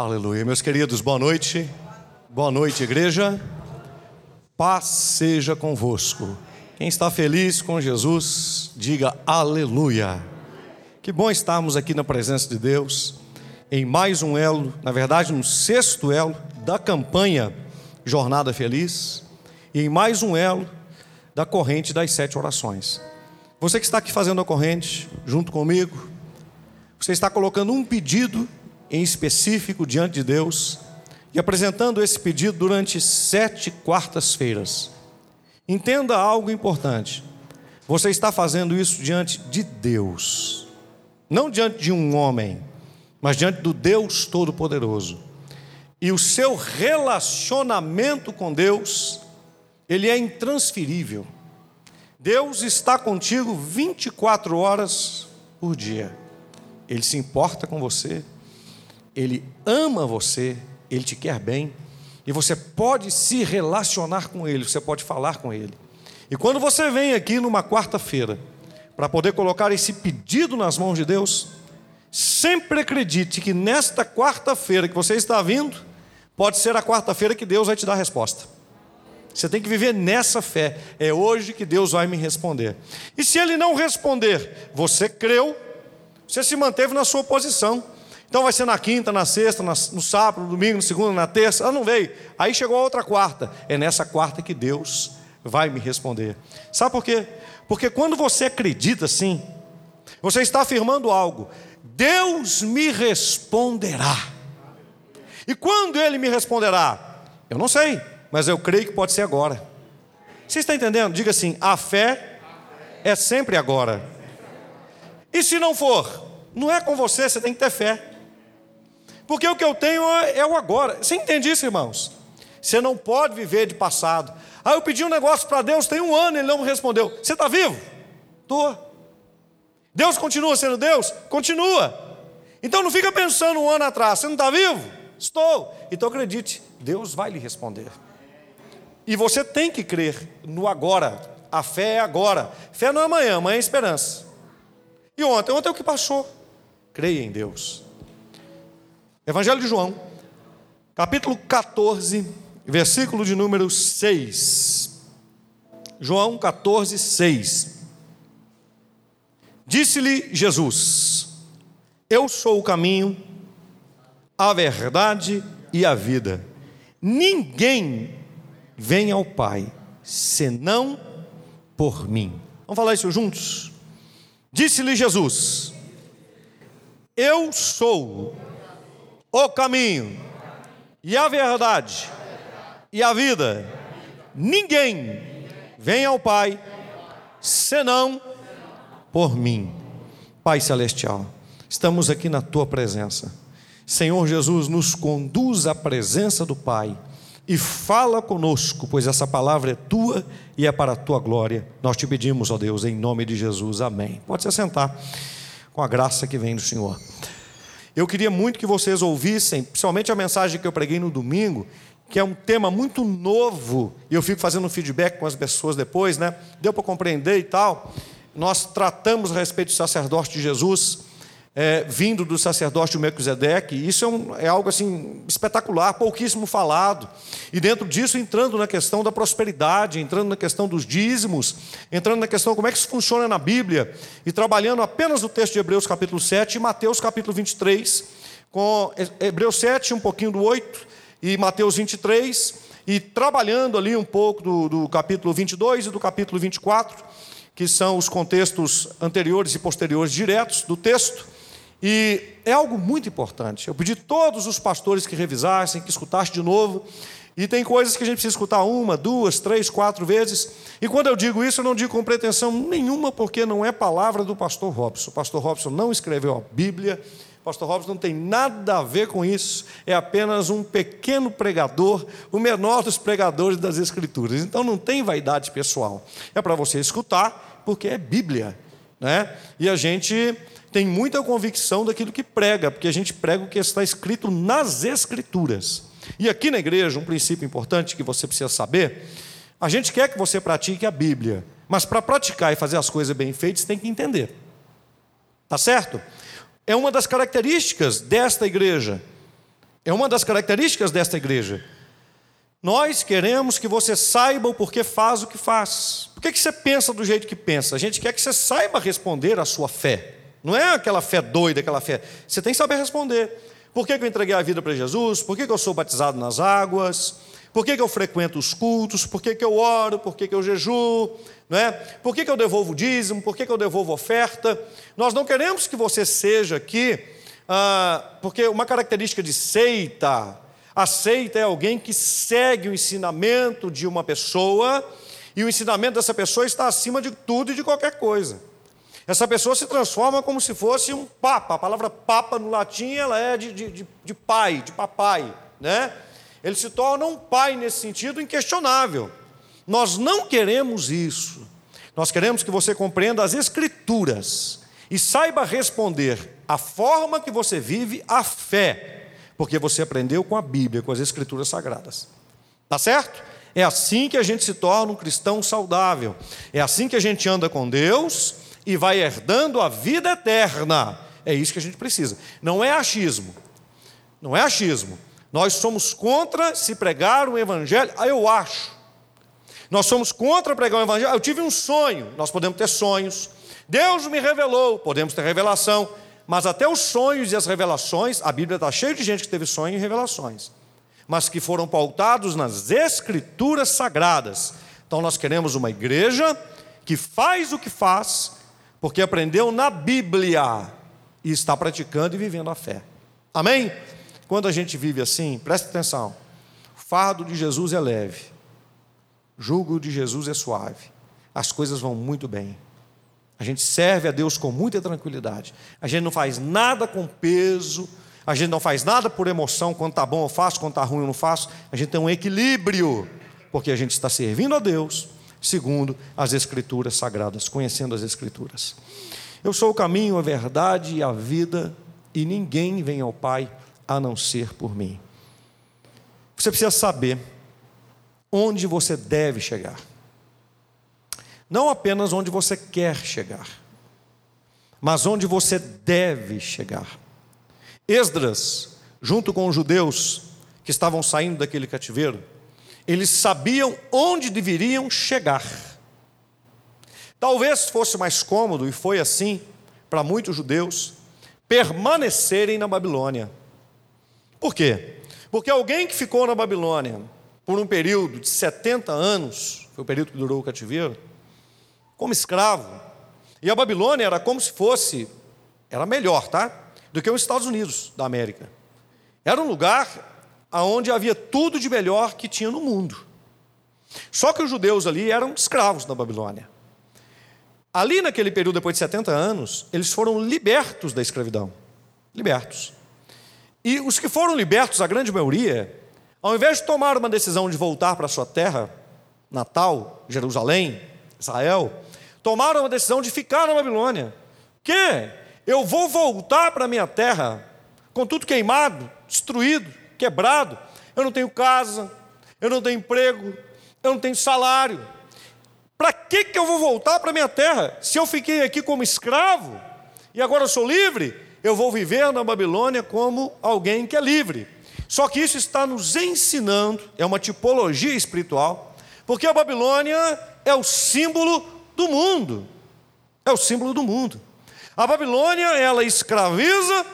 Aleluia. Meus queridos, boa noite. Boa noite, igreja. Paz seja convosco. Quem está feliz com Jesus, diga aleluia. Que bom estarmos aqui na presença de Deus, em mais um elo, na verdade, no sexto elo da campanha Jornada Feliz, e em mais um elo da corrente das sete orações. Você que está aqui fazendo a corrente, junto comigo, você está colocando um pedido em específico diante de Deus e apresentando esse pedido durante sete quartas-feiras. Entenda algo importante. Você está fazendo isso diante de Deus, não diante de um homem, mas diante do Deus Todo-Poderoso. E o seu relacionamento com Deus, ele é intransferível. Deus está contigo 24 horas por dia. Ele se importa com você, ele ama você, ele te quer bem, e você pode se relacionar com ele, você pode falar com ele. E quando você vem aqui numa quarta-feira, para poder colocar esse pedido nas mãos de Deus, sempre acredite que nesta quarta-feira que você está vindo, pode ser a quarta-feira que Deus vai te dar a resposta. Você tem que viver nessa fé. É hoje que Deus vai me responder. E se ele não responder, você creu, você se manteve na sua posição. Então vai ser na quinta, na sexta, no sábado, no domingo, na segunda, na terça. Ah, não veio. Aí chegou a outra quarta. É nessa quarta que Deus vai me responder. Sabe por quê? Porque quando você acredita assim, você está afirmando algo. Deus me responderá. E quando Ele me responderá? Eu não sei, mas eu creio que pode ser agora. Você está entendendo? Diga assim: a fé é sempre agora. E se não for, não é com você, você tem que ter fé. Porque o que eu tenho é o agora. Você entende isso, irmãos? Você não pode viver de passado. Ah, eu pedi um negócio para Deus, tem um ano, ele não me respondeu. Você está vivo? Estou. Deus continua sendo Deus? Continua. Então não fica pensando um ano atrás, você não está vivo? Estou. Então acredite, Deus vai lhe responder. E você tem que crer no agora. A fé é agora. Fé não é amanhã, amanhã é esperança. E ontem? Ontem é o que passou. Creia em Deus. Evangelho de João, capítulo 14, versículo de número 6. João 14, 6. Disse-lhe Jesus: Eu sou o caminho, a verdade e a vida. Ninguém vem ao Pai senão por mim. Vamos falar isso juntos? Disse-lhe Jesus: Eu sou o caminho e a verdade e a vida. Ninguém vem ao Pai senão por mim. Pai celestial, estamos aqui na tua presença. Senhor Jesus, nos conduz à presença do Pai e fala conosco, pois essa palavra é tua e é para a tua glória. Nós te pedimos, ó Deus, em nome de Jesus. Amém. Pode se assentar com a graça que vem do Senhor. Eu queria muito que vocês ouvissem, principalmente a mensagem que eu preguei no domingo, que é um tema muito novo, e eu fico fazendo feedback com as pessoas depois, né? Deu para compreender e tal. Nós tratamos a respeito do sacerdócio de Jesus, é, vindo do sacerdócio de Melquisedeque, isso é, um, é algo assim espetacular, pouquíssimo falado. E dentro disso, entrando na questão da prosperidade, entrando na questão dos dízimos, entrando na questão como é que isso funciona na Bíblia, e trabalhando apenas o texto de Hebreus capítulo 7 e Mateus capítulo 23, com Hebreus 7, um pouquinho do 8, e Mateus 23, e trabalhando ali um pouco do, do capítulo 22 e do capítulo 24, que são os contextos anteriores e posteriores diretos do texto. E é algo muito importante. Eu pedi todos os pastores que revisassem, que escutassem de novo. E tem coisas que a gente precisa escutar uma, duas, três, quatro vezes. E quando eu digo isso, eu não digo com pretensão nenhuma, porque não é palavra do pastor Robson. O pastor Robson não escreveu a Bíblia. O pastor Robson não tem nada a ver com isso. É apenas um pequeno pregador, o menor dos pregadores das Escrituras. Então não tem vaidade pessoal. É para você escutar, porque é Bíblia. Né? E a gente tem muita convicção daquilo que prega, porque a gente prega o que está escrito nas Escrituras. E aqui na igreja, um princípio importante que você precisa saber: a gente quer que você pratique a Bíblia, mas para praticar e fazer as coisas bem feitas, tem que entender. Tá certo? É uma das características desta igreja. É uma das características desta igreja. Nós queremos que você saiba o porquê faz o que faz. Por que, que você pensa do jeito que pensa? A gente quer que você saiba responder à sua fé. Não é aquela fé doida, aquela fé. Você tem que saber responder. Por que, que eu entreguei a vida para Jesus? Por que, que eu sou batizado nas águas? Por que, que eu frequento os cultos? Por que, que eu oro? Por que, que eu jejuo? Não é? Por que, que eu devolvo dízimo? Por que, que eu devolvo oferta? Nós não queremos que você seja aqui, ah, porque uma característica de seita, a seita é alguém que segue o ensinamento de uma pessoa e o ensinamento dessa pessoa está acima de tudo e de qualquer coisa. Essa pessoa se transforma como se fosse um papa. A palavra papa no latim ela é de, de, de pai, de papai. Né? Ele se torna um pai nesse sentido inquestionável. Nós não queremos isso. Nós queremos que você compreenda as Escrituras e saiba responder a forma que você vive a fé, porque você aprendeu com a Bíblia, com as Escrituras Sagradas. Tá certo? É assim que a gente se torna um cristão saudável. É assim que a gente anda com Deus e vai herdando a vida eterna. É isso que a gente precisa. Não é achismo. Não é achismo. Nós somos contra se pregar o evangelho, ah, eu acho. Nós somos contra pregar o evangelho. Eu tive um sonho, nós podemos ter sonhos. Deus me revelou, podemos ter revelação. Mas até os sonhos e as revelações, a Bíblia está cheia de gente que teve sonhos e revelações, mas que foram pautados nas escrituras sagradas. Então nós queremos uma igreja que faz o que faz, porque aprendeu na Bíblia e está praticando e vivendo a fé. Amém? Quando a gente vive assim, preste atenção: o fardo de Jesus é leve, o jugo de Jesus é suave, as coisas vão muito bem. A gente serve a Deus com muita tranquilidade. A gente não faz nada com peso, a gente não faz nada por emoção, quando está bom eu faço, quando está ruim eu não faço. A gente tem um equilíbrio, porque a gente está servindo a Deus segundo as Escrituras sagradas, conhecendo as Escrituras. Eu sou o caminho, a verdade e a vida, e ninguém vem ao Pai a não ser por mim. Você precisa saber onde você deve chegar, não apenas onde você quer chegar, mas onde você deve chegar. Esdras, junto com os judeus que estavam saindo daquele cativeiro, eles sabiam onde deveriam chegar. Talvez fosse mais cômodo, e foi assim para muitos judeus, permanecerem na Babilônia. Por quê? Porque alguém que ficou na Babilônia por um período de 70 anos, foi o período que durou o cativeiro, como escravo, e a Babilônia era como se fosse, era melhor, tá? Do que os Estados Unidos da América. Era um lugar aonde havia tudo de melhor que tinha no mundo. Só que os judeus ali eram escravos na Babilônia. Ali naquele período, depois de 70 anos, eles foram libertos da escravidão. Libertos. E os que foram libertos, a grande maioria, ao invés de tomar uma decisão de voltar para sua terra, natal, Jerusalém, Israel, tomaram uma decisão de ficar na Babilônia. Que eu vou voltar para minha terra com tudo queimado, destruído, quebrado, eu não tenho casa, eu não tenho emprego, eu não tenho salário. Para que, que eu vou voltar para minha terra? Se eu fiquei aqui como escravo e agora sou livre, eu vou viver na Babilônia como alguém que é livre. Só que isso está nos ensinando, é uma tipologia espiritual, porque a Babilônia é o símbolo do mundo. É o símbolo do mundo. A Babilônia, ela escraviza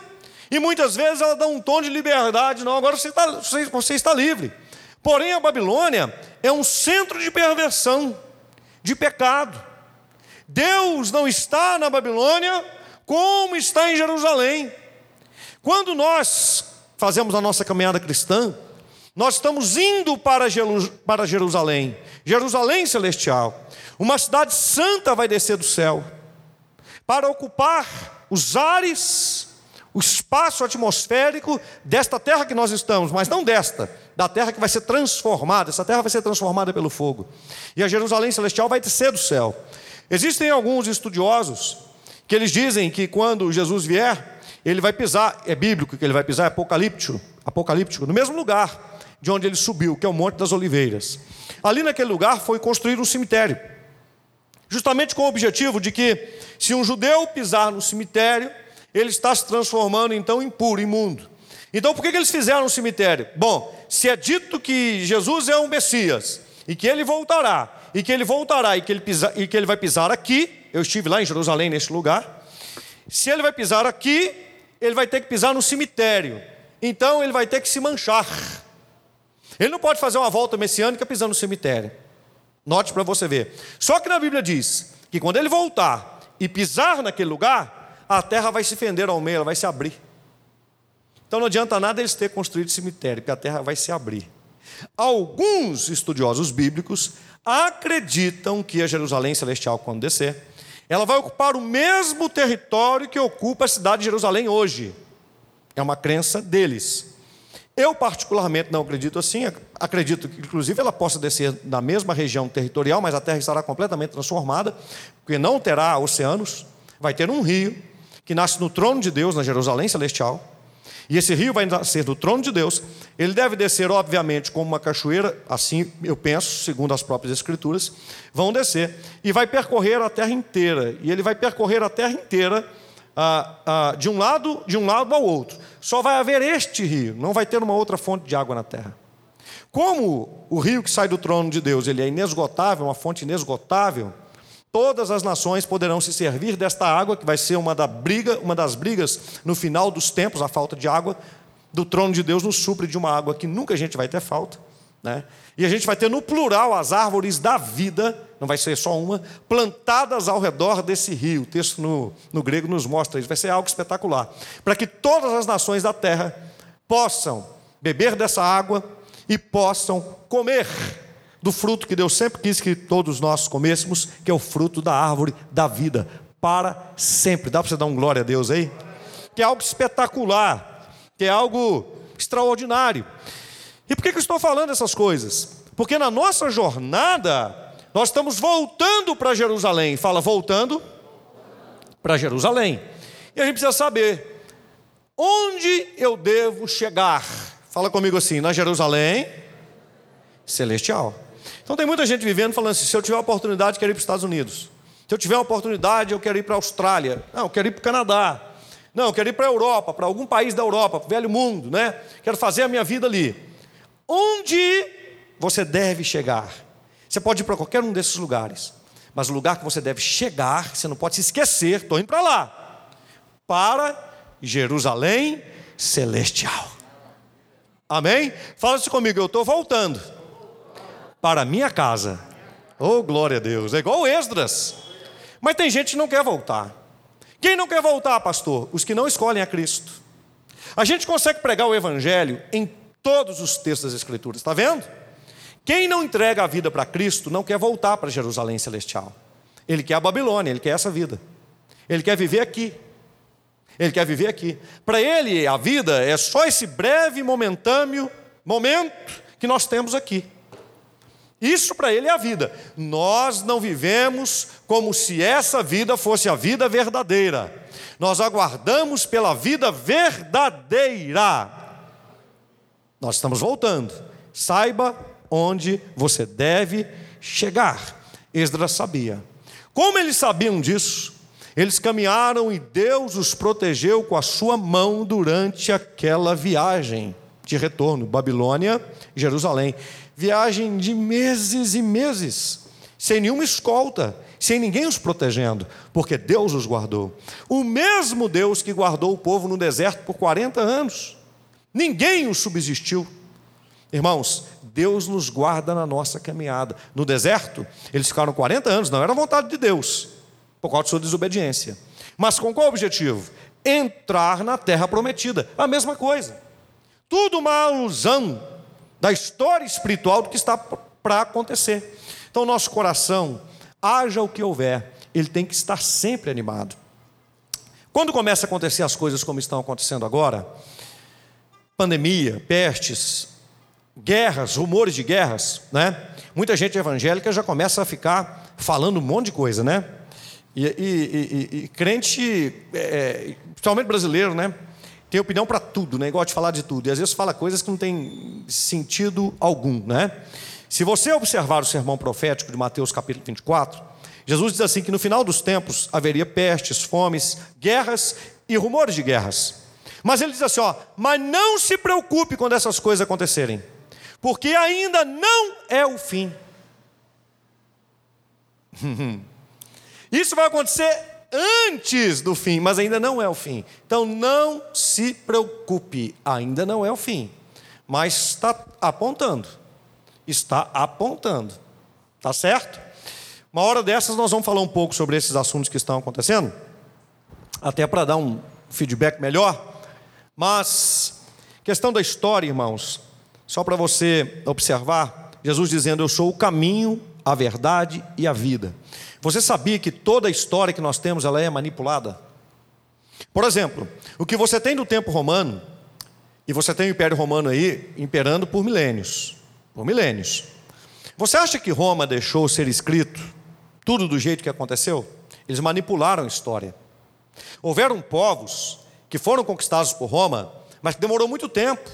e muitas vezes ela dá um tom de liberdade, não, agora você está, você está livre. Porém, a Babilônia é um centro de perversão, de pecado. Deus não está na Babilônia como está em Jerusalém. Quando nós fazemos a nossa caminhada cristã, nós estamos indo para Jerusalém, Jerusalém celestial. Uma cidade santa vai descer do céu para ocupar os ares o espaço atmosférico desta terra que nós estamos, mas não desta, da terra que vai ser transformada. Essa terra vai ser transformada pelo fogo. E a Jerusalém celestial vai descer do céu. Existem alguns estudiosos que eles dizem que quando Jesus vier, ele vai pisar, é bíblico que ele vai pisar, é apocalíptico, apocalíptico, no mesmo lugar de onde ele subiu, que é o Monte das Oliveiras. Ali naquele lugar foi construído um cemitério, justamente com o objetivo de que, se um judeu pisar no cemitério, ele está se transformando então em puro, imundo. Então por que, que eles fizeram um cemitério? Bom, se é dito que Jesus é um Messias e que ele voltará, e que ele voltará e que ele, pisa, e que ele vai pisar aqui, eu estive lá em Jerusalém neste lugar. Se ele vai pisar aqui, ele vai ter que pisar no cemitério. Então ele vai ter que se manchar. Ele não pode fazer uma volta messiânica pisando no cemitério. Note para você ver. Só que na Bíblia diz que quando ele voltar e pisar naquele lugar, a terra vai se fender ao meio, ela vai se abrir. Então não adianta nada eles terem construído cemitério, porque a terra vai se abrir. Alguns estudiosos bíblicos acreditam que a Jerusalém celestial, quando descer, ela vai ocupar o mesmo território que ocupa a cidade de Jerusalém hoje. É uma crença deles. Eu, particularmente, não acredito assim. Acredito que, inclusive, ela possa descer na mesma região territorial, mas a terra estará completamente transformada, porque não terá oceanos. Vai ter um rio que nasce no trono de Deus, na Jerusalém celestial. E esse rio vai nascer do trono de Deus. Ele deve descer, obviamente, como uma cachoeira, assim eu penso, segundo as próprias Escrituras. Vão descer e vai percorrer a terra inteira. E ele vai percorrer a terra inteira ah, ah, de um lado, de um lado ao outro. Só vai haver este rio, não vai ter uma outra fonte de água na terra. Como o rio que sai do trono de Deus, ele é inesgotável, uma fonte inesgotável, todas as nações poderão se servir desta água, que vai ser uma, da briga, uma das brigas no final dos tempos, a falta de água, do trono de Deus nos supre de uma água que nunca a gente vai ter falta. Né? E a gente vai ter no plural as árvores da vida, não vai ser só uma, plantadas ao redor desse rio. O texto no, no grego nos mostra isso, vai ser algo espetacular. Para que todas as nações da terra possam beber dessa água e possam comer do fruto que Deus sempre quis que todos nós comêssemos, que é o fruto da árvore da vida, para sempre. Dá para você dar um glória a Deus aí? Que é algo espetacular, que é algo extraordinário. E por que, que eu estou falando essas coisas? Porque na nossa jornada, nós estamos voltando para Jerusalém. Fala, voltando para Jerusalém. E a gente precisa saber onde eu devo chegar. Fala comigo assim, na Jerusalém celestial. Então tem muita gente vivendo falando assim: se eu tiver a oportunidade, quero ir para os Estados Unidos. Se eu tiver oportunidade, eu quero ir para a Austrália. Não, eu quero ir para o Canadá. Não, eu quero ir para a Europa, para algum país da Europa, para o velho mundo, né? Quero fazer a minha vida ali. Onde você deve chegar? Você pode ir para qualquer um desses lugares, mas o lugar que você deve chegar, você não pode se esquecer, estou indo para lá, para Jerusalém celestial. Amém? Fala isso comigo, eu estou voltando para a minha casa. Oh, glória a Deus. É igual Esdras. Mas tem gente que não quer voltar. Quem não quer voltar, pastor? Os que não escolhem a Cristo. A gente consegue pregar o Evangelho em todos os textos das Escrituras, está vendo? Quem não entrega a vida para Cristo não quer voltar para Jerusalém celestial. Ele quer a Babilônia, ele quer essa vida. Ele quer viver aqui. Ele quer viver aqui. Para ele, a vida é só esse breve, momentâneo momento que nós temos aqui. Isso para ele é a vida. Nós não vivemos como se essa vida fosse a vida verdadeira. Nós aguardamos pela vida verdadeira. Nós estamos voltando. Saiba onde você deve chegar. Esdras sabia. Como eles sabiam disso? Eles caminharam e Deus os protegeu com a sua mão durante aquela viagem de retorno, Babilônia e Jerusalém viagem de meses e meses, sem nenhuma escolta, sem ninguém os protegendo, porque Deus os guardou. O mesmo Deus que guardou o povo no deserto por 40 anos, ninguém os subsistiu. Irmãos, Deus nos guarda na nossa caminhada. No deserto, eles ficaram 40 anos, não era vontade de Deus, por causa de sua desobediência. Mas com qual objetivo? Entrar na terra prometida. A mesma coisa. Tudo uma alusão da história espiritual do que está para acontecer. Então, nosso coração, haja o que houver, ele tem que estar sempre animado. Quando começa a acontecer as coisas como estão acontecendo agora, pandemia, pestes, guerras, rumores de guerras, né? Muita gente evangélica já começa a ficar falando um monte de coisa, né? E, e, e, e crente, é, é principalmente brasileiro, né? Tem opinião para tudo, né? Gosta de falar de tudo. E às vezes fala coisas que não tem sentido algum, né? Se você observar o sermão profético de Mateus capítulo 24, Jesus diz assim que no final dos tempos haveria pestes, fomes, guerras e rumores de guerras. Mas ele diz assim: ó, mas não se preocupe quando essas coisas acontecerem, porque ainda não é o fim. Isso vai acontecer antes do fim, mas ainda não é o fim. Então não se preocupe, ainda não é o fim, mas está apontando. Está apontando. Tá certo? Uma hora dessas nós vamos falar um pouco sobre esses assuntos que estão acontecendo, até para dar um feedback melhor. Mas questão da história, irmãos, só para você observar, Jesus dizendo: "Eu sou o caminho, a verdade e a vida". Você sabia que toda a história que nós temos ela é manipulada? Por exemplo, o que você tem do tempo romano, e você tem o Império Romano aí imperando por milênios, por milênios. Você acha que Roma deixou ser escrito tudo do jeito que aconteceu? Eles manipularam a história. Houveram povos que foram conquistados por Roma, mas que demorou muito tempo,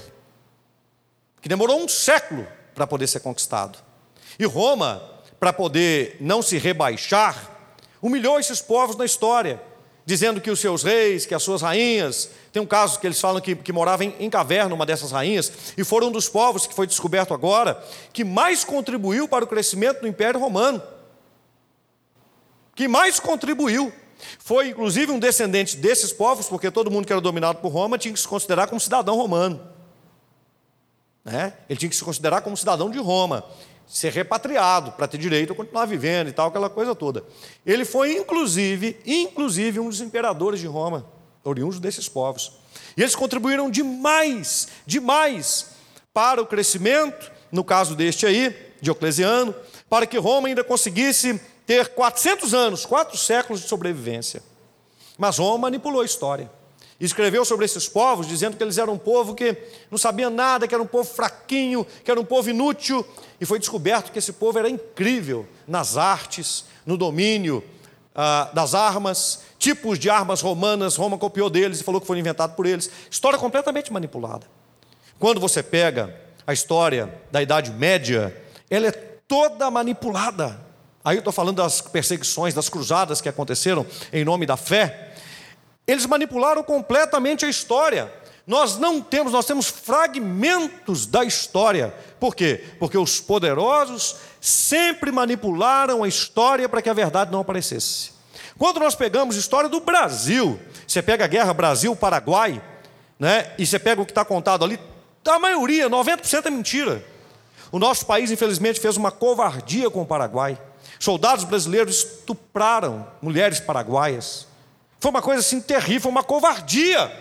que demorou um século para poder ser conquistado. E Roma para poder não se rebaixar, humilhou esses povos na história, dizendo que os seus reis, que as suas rainhas, tem um caso que eles falam que, que morava em, em caverna, uma dessas rainhas, e foram um dos povos que foi descoberto agora, que mais contribuiu para o crescimento do Império Romano. Que mais contribuiu. Foi inclusive um descendente desses povos, porque todo mundo que era dominado por Roma tinha que se considerar como cidadão romano. Né? Ele tinha que se considerar como cidadão de Roma ser repatriado para ter direito a continuar vivendo e tal, aquela coisa toda. Ele foi, inclusive, inclusive um dos imperadores de Roma, oriundos desses povos. E eles contribuíram demais, demais para o crescimento, no caso deste aí, Diocleciano, para que Roma ainda conseguisse ter 400 anos, quatro séculos de sobrevivência. Mas Roma manipulou a história escreveu sobre esses povos, dizendo que eles eram um povo que não sabia nada, que era um povo fraquinho, que era um povo inútil, e foi descoberto que esse povo era incrível nas artes, no domínio ah, das armas, tipos de armas romanas, Roma copiou deles e falou que foram inventados por eles. História completamente manipulada. Quando você pega a história da Idade Média, ela é toda manipulada. Aí eu estou falando das perseguições, das cruzadas que aconteceram em nome da fé. Eles manipularam completamente a história. Nós não temos, nós temos fragmentos da história. Por quê? Porque os poderosos sempre manipularam a história para que a verdade não aparecesse. Quando nós pegamos a história do Brasil, você pega a guerra Brasil-Paraguai, né? E você pega o que está contado ali, a maioria, 90% é mentira. O nosso país, infelizmente, fez uma covardia com o Paraguai. Soldados brasileiros estupraram mulheres paraguaias. Foi uma coisa assim terrível, uma covardia.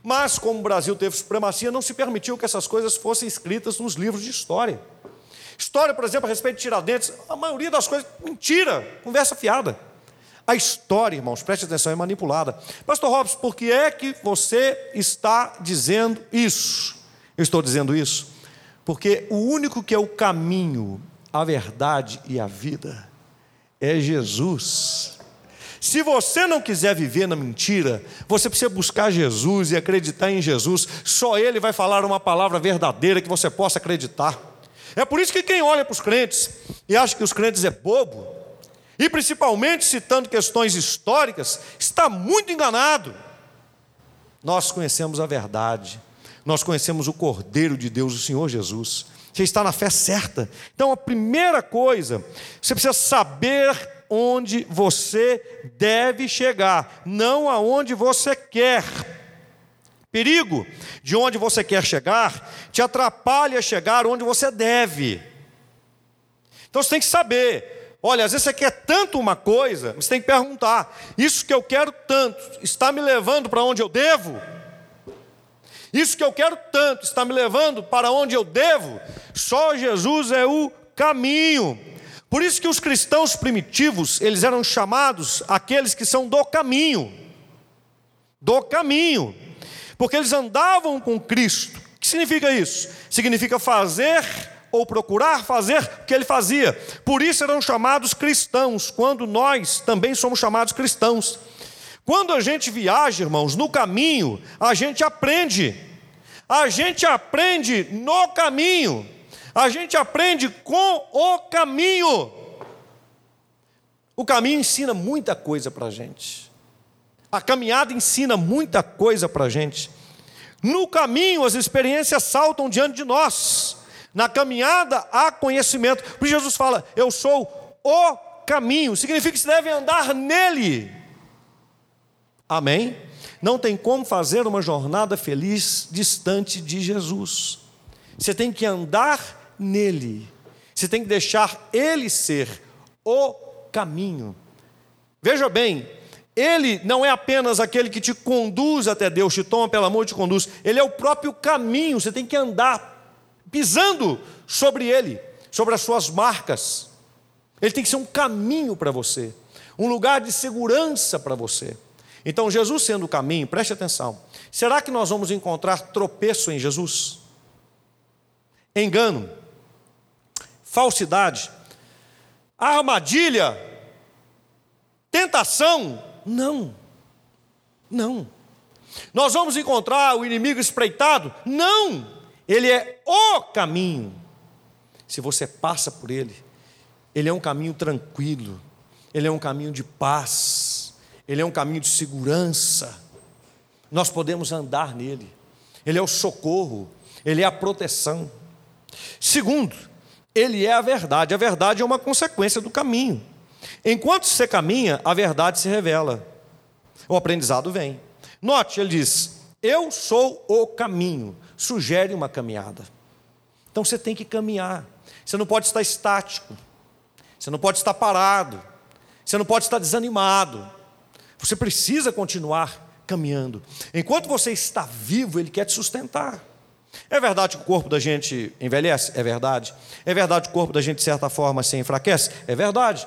Mas, como o Brasil teve supremacia, não se permitiu que essas coisas fossem escritas nos livros de história. História, por exemplo, a respeito de Tiradentes, a maioria das coisas, mentira, conversa fiada. A história, irmãos, preste atenção, é manipulada. Pastor Robson, por que é que você está dizendo isso? Eu estou dizendo isso porque o único que é o caminho, a verdade e a vida é Jesus. Se você não quiser viver na mentira, você precisa buscar Jesus e acreditar em Jesus. Só Ele vai falar uma palavra verdadeira que você possa acreditar. É por isso que quem olha para os crentes e acha que os crentes é bobo, e principalmente citando questões históricas, está muito enganado. Nós conhecemos a verdade, nós conhecemos o Cordeiro de Deus, o Senhor Jesus. Você está na fé certa. Então, a primeira coisa, você precisa saber onde você deve chegar, não aonde você quer. Perigo de onde você quer chegar te atrapalha a chegar onde você deve. Então você tem que saber. Olha, às vezes você quer tanto uma coisa, você tem que perguntar: isso que eu quero tanto está me levando para onde eu devo? Isso que eu quero tanto está me levando para onde eu devo? Só Jesus é o caminho. Por isso que os cristãos primitivos, eles eram chamados aqueles que são do caminho. Do caminho. Porque eles andavam com Cristo. O que significa isso? Significa fazer ou procurar fazer o que ele fazia. Por isso eram chamados cristãos, quando nós também somos chamados cristãos. Quando a gente viaja, irmãos, no caminho, a gente aprende. A gente aprende no caminho. A gente aprende com o caminho. O caminho ensina muita coisa para a gente. A caminhada ensina muita coisa para a gente. No caminho, as experiências saltam diante de nós. Na caminhada, há conhecimento. Por isso, Jesus fala: Eu sou o caminho. Significa que se deve andar nele. Amém? Não tem como fazer uma jornada feliz distante de Jesus. Você tem que andar nele. Você tem que deixar ele ser o caminho. Veja bem, ele não é apenas aquele que te conduz até Deus, te toma pela mão e te conduz. Ele é o próprio caminho. Você tem que andar pisando sobre ele, sobre as suas marcas. Ele tem que ser um caminho para você, um lugar de segurança para você. Então, Jesus sendo o caminho, preste atenção. Será que nós vamos encontrar tropeço em Jesus? Engano, falsidade, armadilha, tentação? Não, não. Nós vamos encontrar o inimigo espreitado? Não, ele é o caminho. Se você passa por ele, ele é um caminho tranquilo, ele é um caminho de paz ele é um caminho de segurança. Nós podemos andar nele. Ele é o socorro, ele é a proteção. Segundo, ele é a verdade. A verdade é uma consequência do caminho. Enquanto você caminha, a verdade se revela. O aprendizado vem. Note, ele diz: Eu sou o caminho. Sugere uma caminhada. Então você tem que caminhar. Você não pode estar estático. Você não pode estar parado. Você não pode estar desanimado. Você precisa continuar caminhando. Enquanto você está vivo, Ele quer te sustentar. É verdade que o corpo da gente envelhece? É verdade. É verdade que o corpo da gente, de certa forma, se enfraquece? É verdade.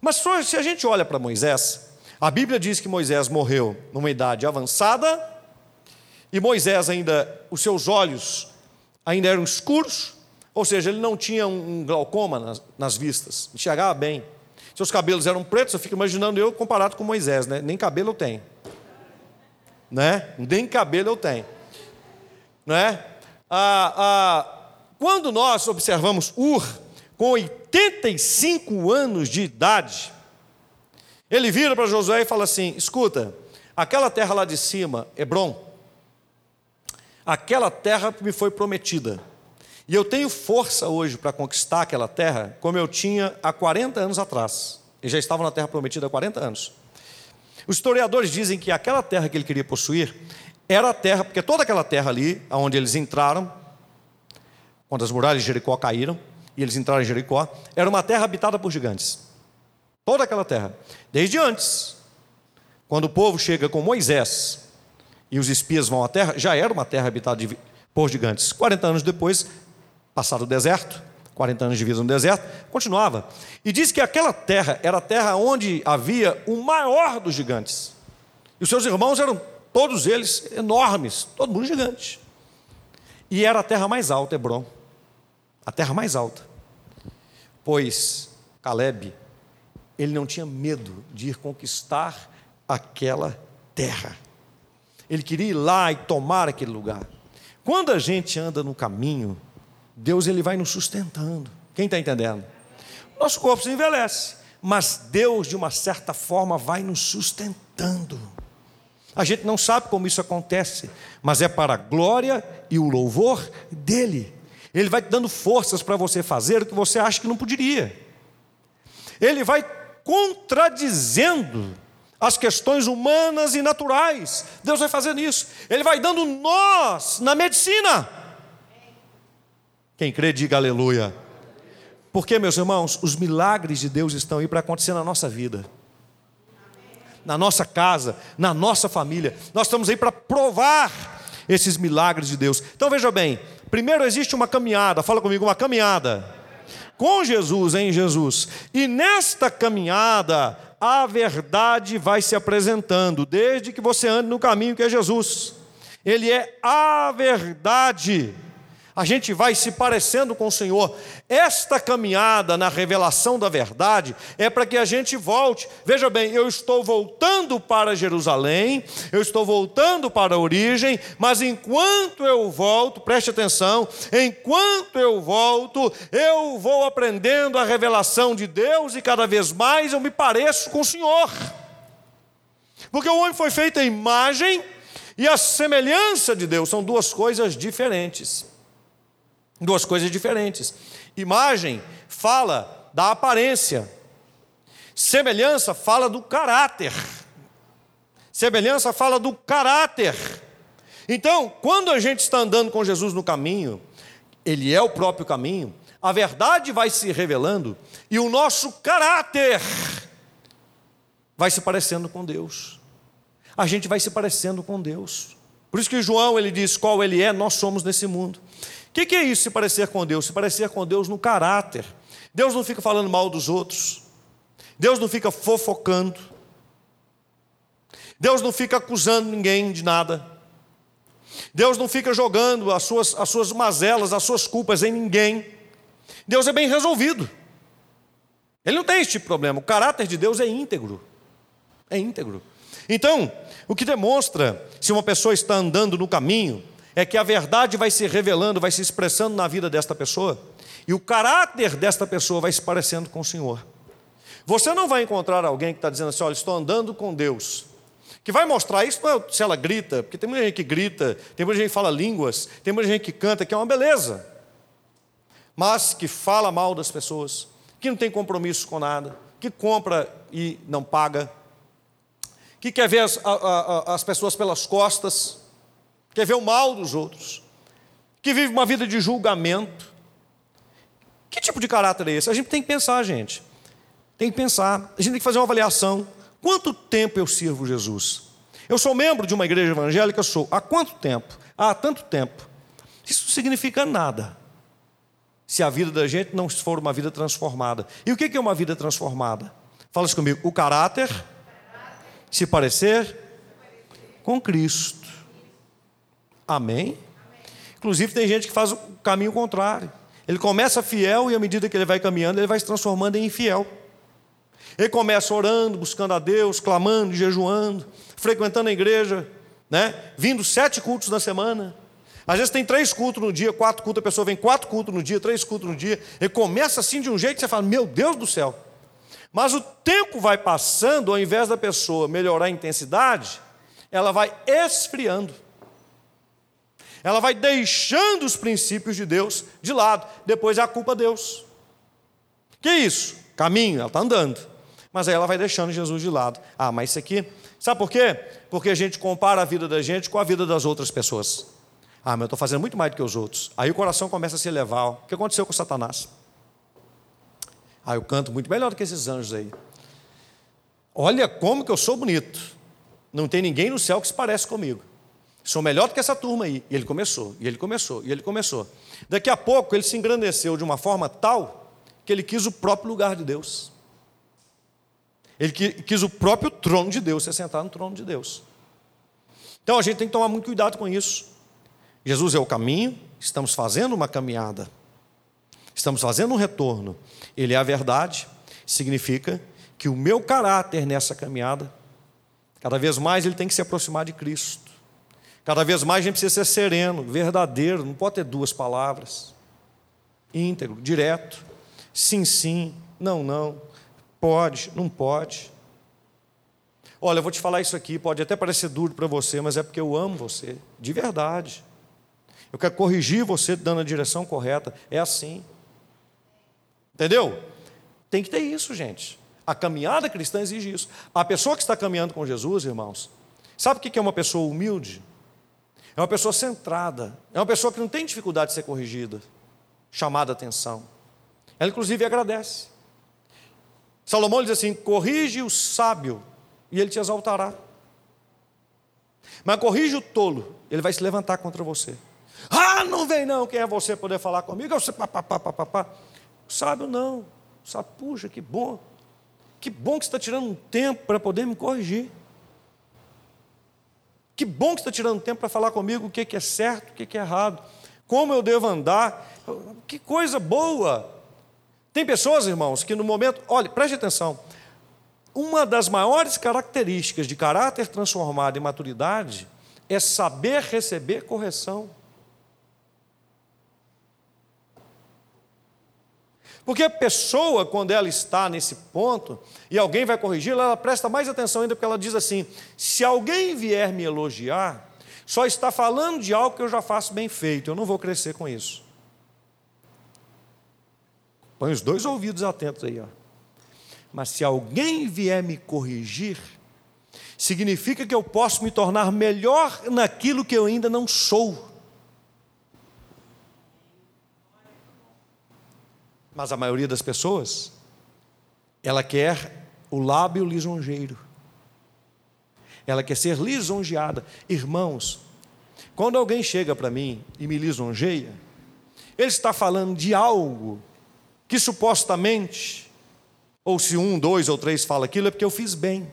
Mas só se a gente olha para Moisés, a Bíblia diz que Moisés morreu numa idade avançada, e Moisés ainda, os seus olhos ainda eram escuros, ou seja, ele não tinha um glaucoma nas, nas vistas, enxergava bem. Seus cabelos eram pretos, eu fico imaginando eu comparado com Moisés, né? Nem cabelo eu tenho. Né? Nem cabelo eu tenho. Né? Ah, ah, quando nós observamos Ur, com 85 anos de idade, ele vira para Josué e fala assim: escuta, aquela terra lá de cima, Hebron, aquela terra me foi prometida. E eu tenho força hoje para conquistar aquela terra como eu tinha há 40 anos atrás. Eles já estavam na terra prometida há 40 anos. Os historiadores dizem que aquela terra que ele queria possuir era a terra, porque toda aquela terra ali, onde eles entraram, quando as muralhas de Jericó caíram, e eles entraram em Jericó, era uma terra habitada por gigantes. Toda aquela terra. Desde antes, quando o povo chega com Moisés e os espias vão à terra, já era uma terra habitada por gigantes. 40 anos depois, passado o deserto, 40 anos de vida no deserto, continuava. E diz que aquela terra era a terra onde havia o maior dos gigantes. E os seus irmãos eram todos eles enormes, todo mundo gigante. E era a terra mais alta, Hebron. A terra mais alta. Pois Caleb, ele não tinha medo de ir conquistar aquela terra. Ele queria ir lá e tomar aquele lugar. Quando a gente anda no caminho, Deus ele vai nos sustentando. Quem está entendendo? Nosso corpo se envelhece, mas Deus, de uma certa forma, vai nos sustentando. A gente não sabe como isso acontece, mas é para a glória e o louvor dele. Ele vai te dando forças para você fazer o que você acha que não poderia. Ele vai contradizendo as questões humanas e naturais. Deus vai fazendo isso. Ele vai dando nós na medicina. Quem crê, diga aleluia. Porque, meus irmãos, os milagres de Deus estão aí para acontecer na nossa vida, na nossa casa, na nossa família. Nós estamos aí para provar esses milagres de Deus. Então veja bem: primeiro existe uma caminhada, fala comigo, uma caminhada com Jesus, em Jesus, e nesta caminhada a verdade vai se apresentando, desde que você ande no caminho que é Jesus. Ele é a verdade a gente vai se parecendo com o Senhor. Esta caminhada na revelação da verdade é para que a gente volte. Veja bem, eu estou voltando para Jerusalém, eu estou voltando para a origem, mas enquanto eu volto, preste atenção, enquanto eu volto, eu vou aprendendo a revelação de Deus e cada vez mais eu me pareço com o Senhor. Porque o homem foi feito a imagem E a semelhança de Deus são duas coisas diferentes. Duas coisas diferentes. Imagem fala da aparência, semelhança fala do caráter. Semelhança fala do caráter. Então, quando a gente está andando com Jesus no caminho, Ele é o próprio caminho, a verdade vai se revelando e o nosso caráter vai se parecendo com Deus. A gente vai se parecendo com Deus. Por isso que João ele diz qual ele é, nós somos nesse mundo. O que, que é isso, se parecer com Deus? Se parecer com Deus no caráter. Deus não fica falando mal dos outros. Deus não fica fofocando. Deus não fica acusando ninguém de nada. Deus não fica jogando as suas, as suas mazelas, as suas culpas em ninguém. Deus é bem resolvido. Ele não tem esse tipo problema. O caráter de Deus é íntegro. É íntegro. Então, o que demonstra se uma pessoa está andando no caminho é que a verdade vai se revelando, vai se expressando na vida desta pessoa, e o caráter desta pessoa vai se parecendo com o Senhor. Você não vai encontrar alguém que está dizendo assim: olha, estou andando com Deus. Que vai mostrar isso não é se ela grita, porque tem muita gente que grita, tem muita gente que fala línguas, tem muita gente que canta, que é uma beleza. Mas que fala mal das pessoas, que não tem compromisso com nada, que compra e não paga, que quer ver as, a, a, as pessoas pelas costas, quer ver o mal dos outros, que vive uma vida de julgamento. Que tipo de caráter é esse? A gente tem que pensar, gente. Tem que pensar. A gente tem que fazer uma avaliação. Quanto tempo eu sirvo Jesus? Eu sou membro de uma igreja evangélica, sou. Há quanto tempo? Há tanto tempo. Isso não significa nada. Se a vida da gente não for uma vida transformada. E o que é uma vida transformada? Fala comigo. O caráter se parecer com Cristo. Amém? Inclusive, tem gente que faz o caminho contrário. Ele começa fiel e, à medida que ele vai caminhando, ele vai se transformando em infiel. Ele começa orando, buscando a Deus, clamando, jejuando, frequentando a igreja, né? vindo sete cultos na semana. Às vezes tem três cultos no dia, quatro cultos, a pessoa vem quatro cultos no dia, três cultos no dia. Ele começa assim de um jeito que você fala: Meu Deus do céu, mas o tempo vai passando, ao invés da pessoa melhorar a intensidade, ela vai esfriando. Ela vai deixando os princípios de Deus de lado. Depois é a culpa de Deus. Que isso? Caminho, ela está andando. Mas aí ela vai deixando Jesus de lado. Ah, mas isso aqui. Sabe por quê? Porque a gente compara a vida da gente com a vida das outras pessoas. Ah, mas eu estou fazendo muito mais do que os outros. Aí o coração começa a se elevar. O que aconteceu com Satanás? Ah, eu canto muito melhor do que esses anjos aí. Olha como que eu sou bonito. Não tem ninguém no céu que se parece comigo. Sou melhor do que essa turma aí. E ele começou, e ele começou, e ele começou. Daqui a pouco ele se engrandeceu de uma forma tal que ele quis o próprio lugar de Deus. Ele quis o próprio trono de Deus, se sentar no trono de Deus. Então a gente tem que tomar muito cuidado com isso. Jesus é o caminho, estamos fazendo uma caminhada. Estamos fazendo um retorno. Ele é a verdade, significa que o meu caráter nessa caminhada, cada vez mais ele tem que se aproximar de Cristo. Cada vez mais a gente precisa ser sereno, verdadeiro, não pode ter duas palavras. Íntegro, direto. Sim, sim, não, não. Pode, não pode. Olha, eu vou te falar isso aqui, pode até parecer duro para você, mas é porque eu amo você, de verdade. Eu quero corrigir você dando a direção correta. É assim. Entendeu? Tem que ter isso, gente. A caminhada cristã exige isso. A pessoa que está caminhando com Jesus, irmãos, sabe o que é uma pessoa humilde? É uma pessoa centrada. É uma pessoa que não tem dificuldade de ser corrigida, chamada atenção. Ela, inclusive, agradece. Salomão diz assim: corrige o sábio e ele te exaltará. Mas corrige o tolo, ele vai se levantar contra você. Ah, não vem não, quem é você poder falar comigo? Eu sei, pá, pá, pá, pá, pá. Sábio não. Sabe, puxa, que bom. Que bom que você está tirando um tempo para poder me corrigir. Que bom que você está tirando tempo para falar comigo o que é certo, o que é errado. Como eu devo andar. Que coisa boa. Tem pessoas, irmãos, que no momento. Olha, preste atenção. Uma das maiores características de caráter transformado em maturidade é saber receber correção. Porque a pessoa, quando ela está nesse ponto, e alguém vai corrigir, ela presta mais atenção ainda, porque ela diz assim: se alguém vier me elogiar, só está falando de algo que eu já faço bem feito, eu não vou crescer com isso. Põe os dois ouvidos atentos aí, ó. Mas se alguém vier me corrigir, significa que eu posso me tornar melhor naquilo que eu ainda não sou. Mas a maioria das pessoas, ela quer o lábio lisonjeiro. Ela quer ser lisonjeada. Irmãos, quando alguém chega para mim e me lisonjeia, ele está falando de algo que supostamente, ou se um, dois ou três fala aquilo, é porque eu fiz bem.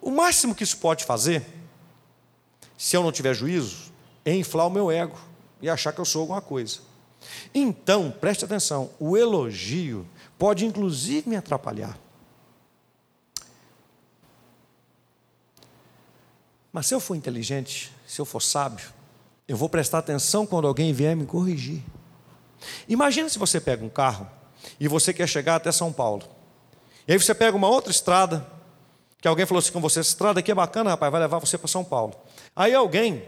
O máximo que isso pode fazer, se eu não tiver juízo, é inflar o meu ego e achar que eu sou alguma coisa. Então, preste atenção: o elogio pode inclusive me atrapalhar. Mas se eu for inteligente, se eu for sábio, eu vou prestar atenção quando alguém vier me corrigir. Imagina se você pega um carro e você quer chegar até São Paulo. E aí você pega uma outra estrada, que alguém falou assim com você: essa estrada aqui é bacana, rapaz, vai levar você para São Paulo. Aí alguém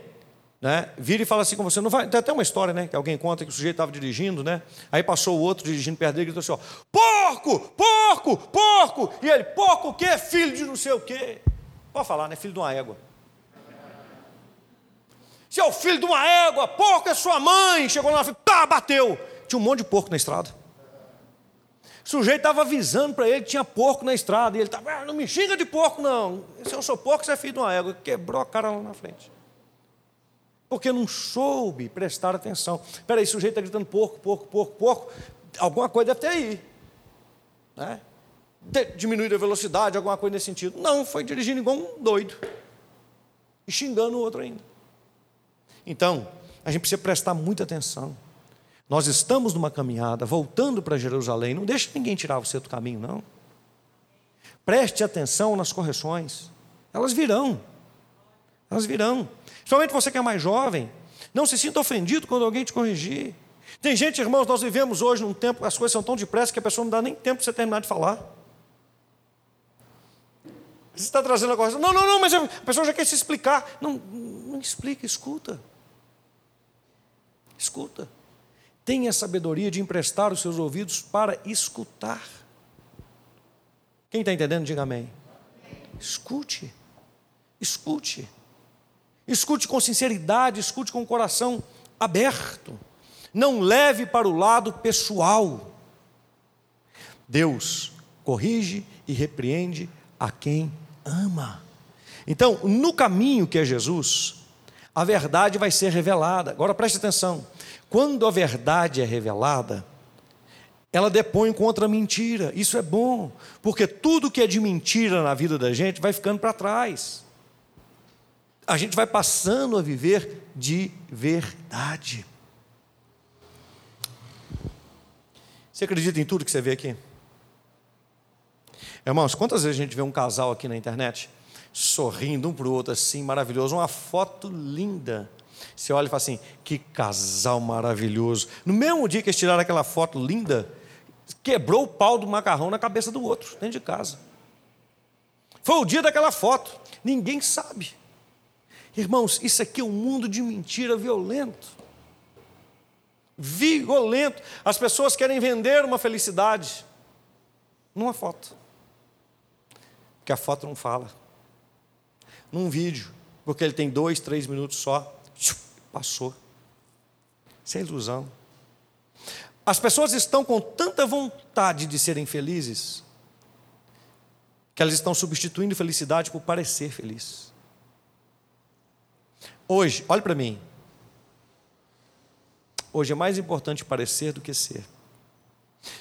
né, vira e fala assim com você, não vai, tem até uma história, né, que alguém conta que o sujeito estava dirigindo, né, aí passou o outro dirigindo perto dele e gritou assim, ó, porco, porco, porco, e ele, porco o quê, filho de não sei o quê, pode falar, né, filho de uma égua, se é o filho de uma égua, porco é sua mãe, chegou lá pá, bateu, tinha um monte de porco na estrada, o sujeito estava avisando para ele que tinha porco na estrada, e ele estava, ah, não me xinga de porco não, se eu sou porco, você é filho de uma égua, quebrou a cara lá na frente, porque não soube prestar atenção. Espera aí, o sujeito está gritando porco, porco, porco, porco. Alguma coisa deve ter aí. Né? Diminuir a velocidade, alguma coisa nesse sentido. Não, foi dirigindo igual um doido. E xingando o outro ainda. Então, a gente precisa prestar muita atenção. Nós estamos numa caminhada, voltando para Jerusalém. Não deixe ninguém tirar você do caminho, não. Preste atenção nas correções. Elas virão. Elas virão. Principalmente você que é mais jovem, não se sinta ofendido quando alguém te corrigir. Tem gente, irmãos, nós vivemos hoje num tempo, as coisas são tão depressa que a pessoa não dá nem tempo para você terminar de falar. Você está trazendo a correção. Não, não, não, mas a pessoa já quer se explicar. Não, não explica, escuta. Escuta. Tenha a sabedoria de emprestar os seus ouvidos para escutar. Quem está entendendo, diga amém. Escute. Escute. Escute com sinceridade, escute com o coração aberto. Não leve para o lado pessoal. Deus corrige e repreende a quem ama. Então, no caminho que é Jesus, a verdade vai ser revelada. Agora preste atenção: quando a verdade é revelada, ela depõe contra a mentira. Isso é bom, porque tudo que é de mentira na vida da gente vai ficando para trás a gente vai passando a viver de verdade. Você acredita em tudo que você vê aqui? Irmãos, quantas vezes a gente vê um casal aqui na internet sorrindo um para o outro assim, maravilhoso, uma foto linda. Você olha e fala assim: que casal maravilhoso. No mesmo dia que eles tiraram aquela foto linda, quebrou o pau do macarrão na cabeça do outro, dentro de casa. Foi o dia daquela foto, ninguém sabe. Irmãos, isso aqui é um mundo de mentira violento. Violento. As pessoas querem vender uma felicidade numa foto. Que a foto não fala. Num vídeo, porque ele tem dois, três minutos só. Passou. Isso é ilusão. As pessoas estão com tanta vontade de serem felizes que elas estão substituindo felicidade por parecer feliz. Hoje, olhe para mim. Hoje é mais importante parecer do que ser.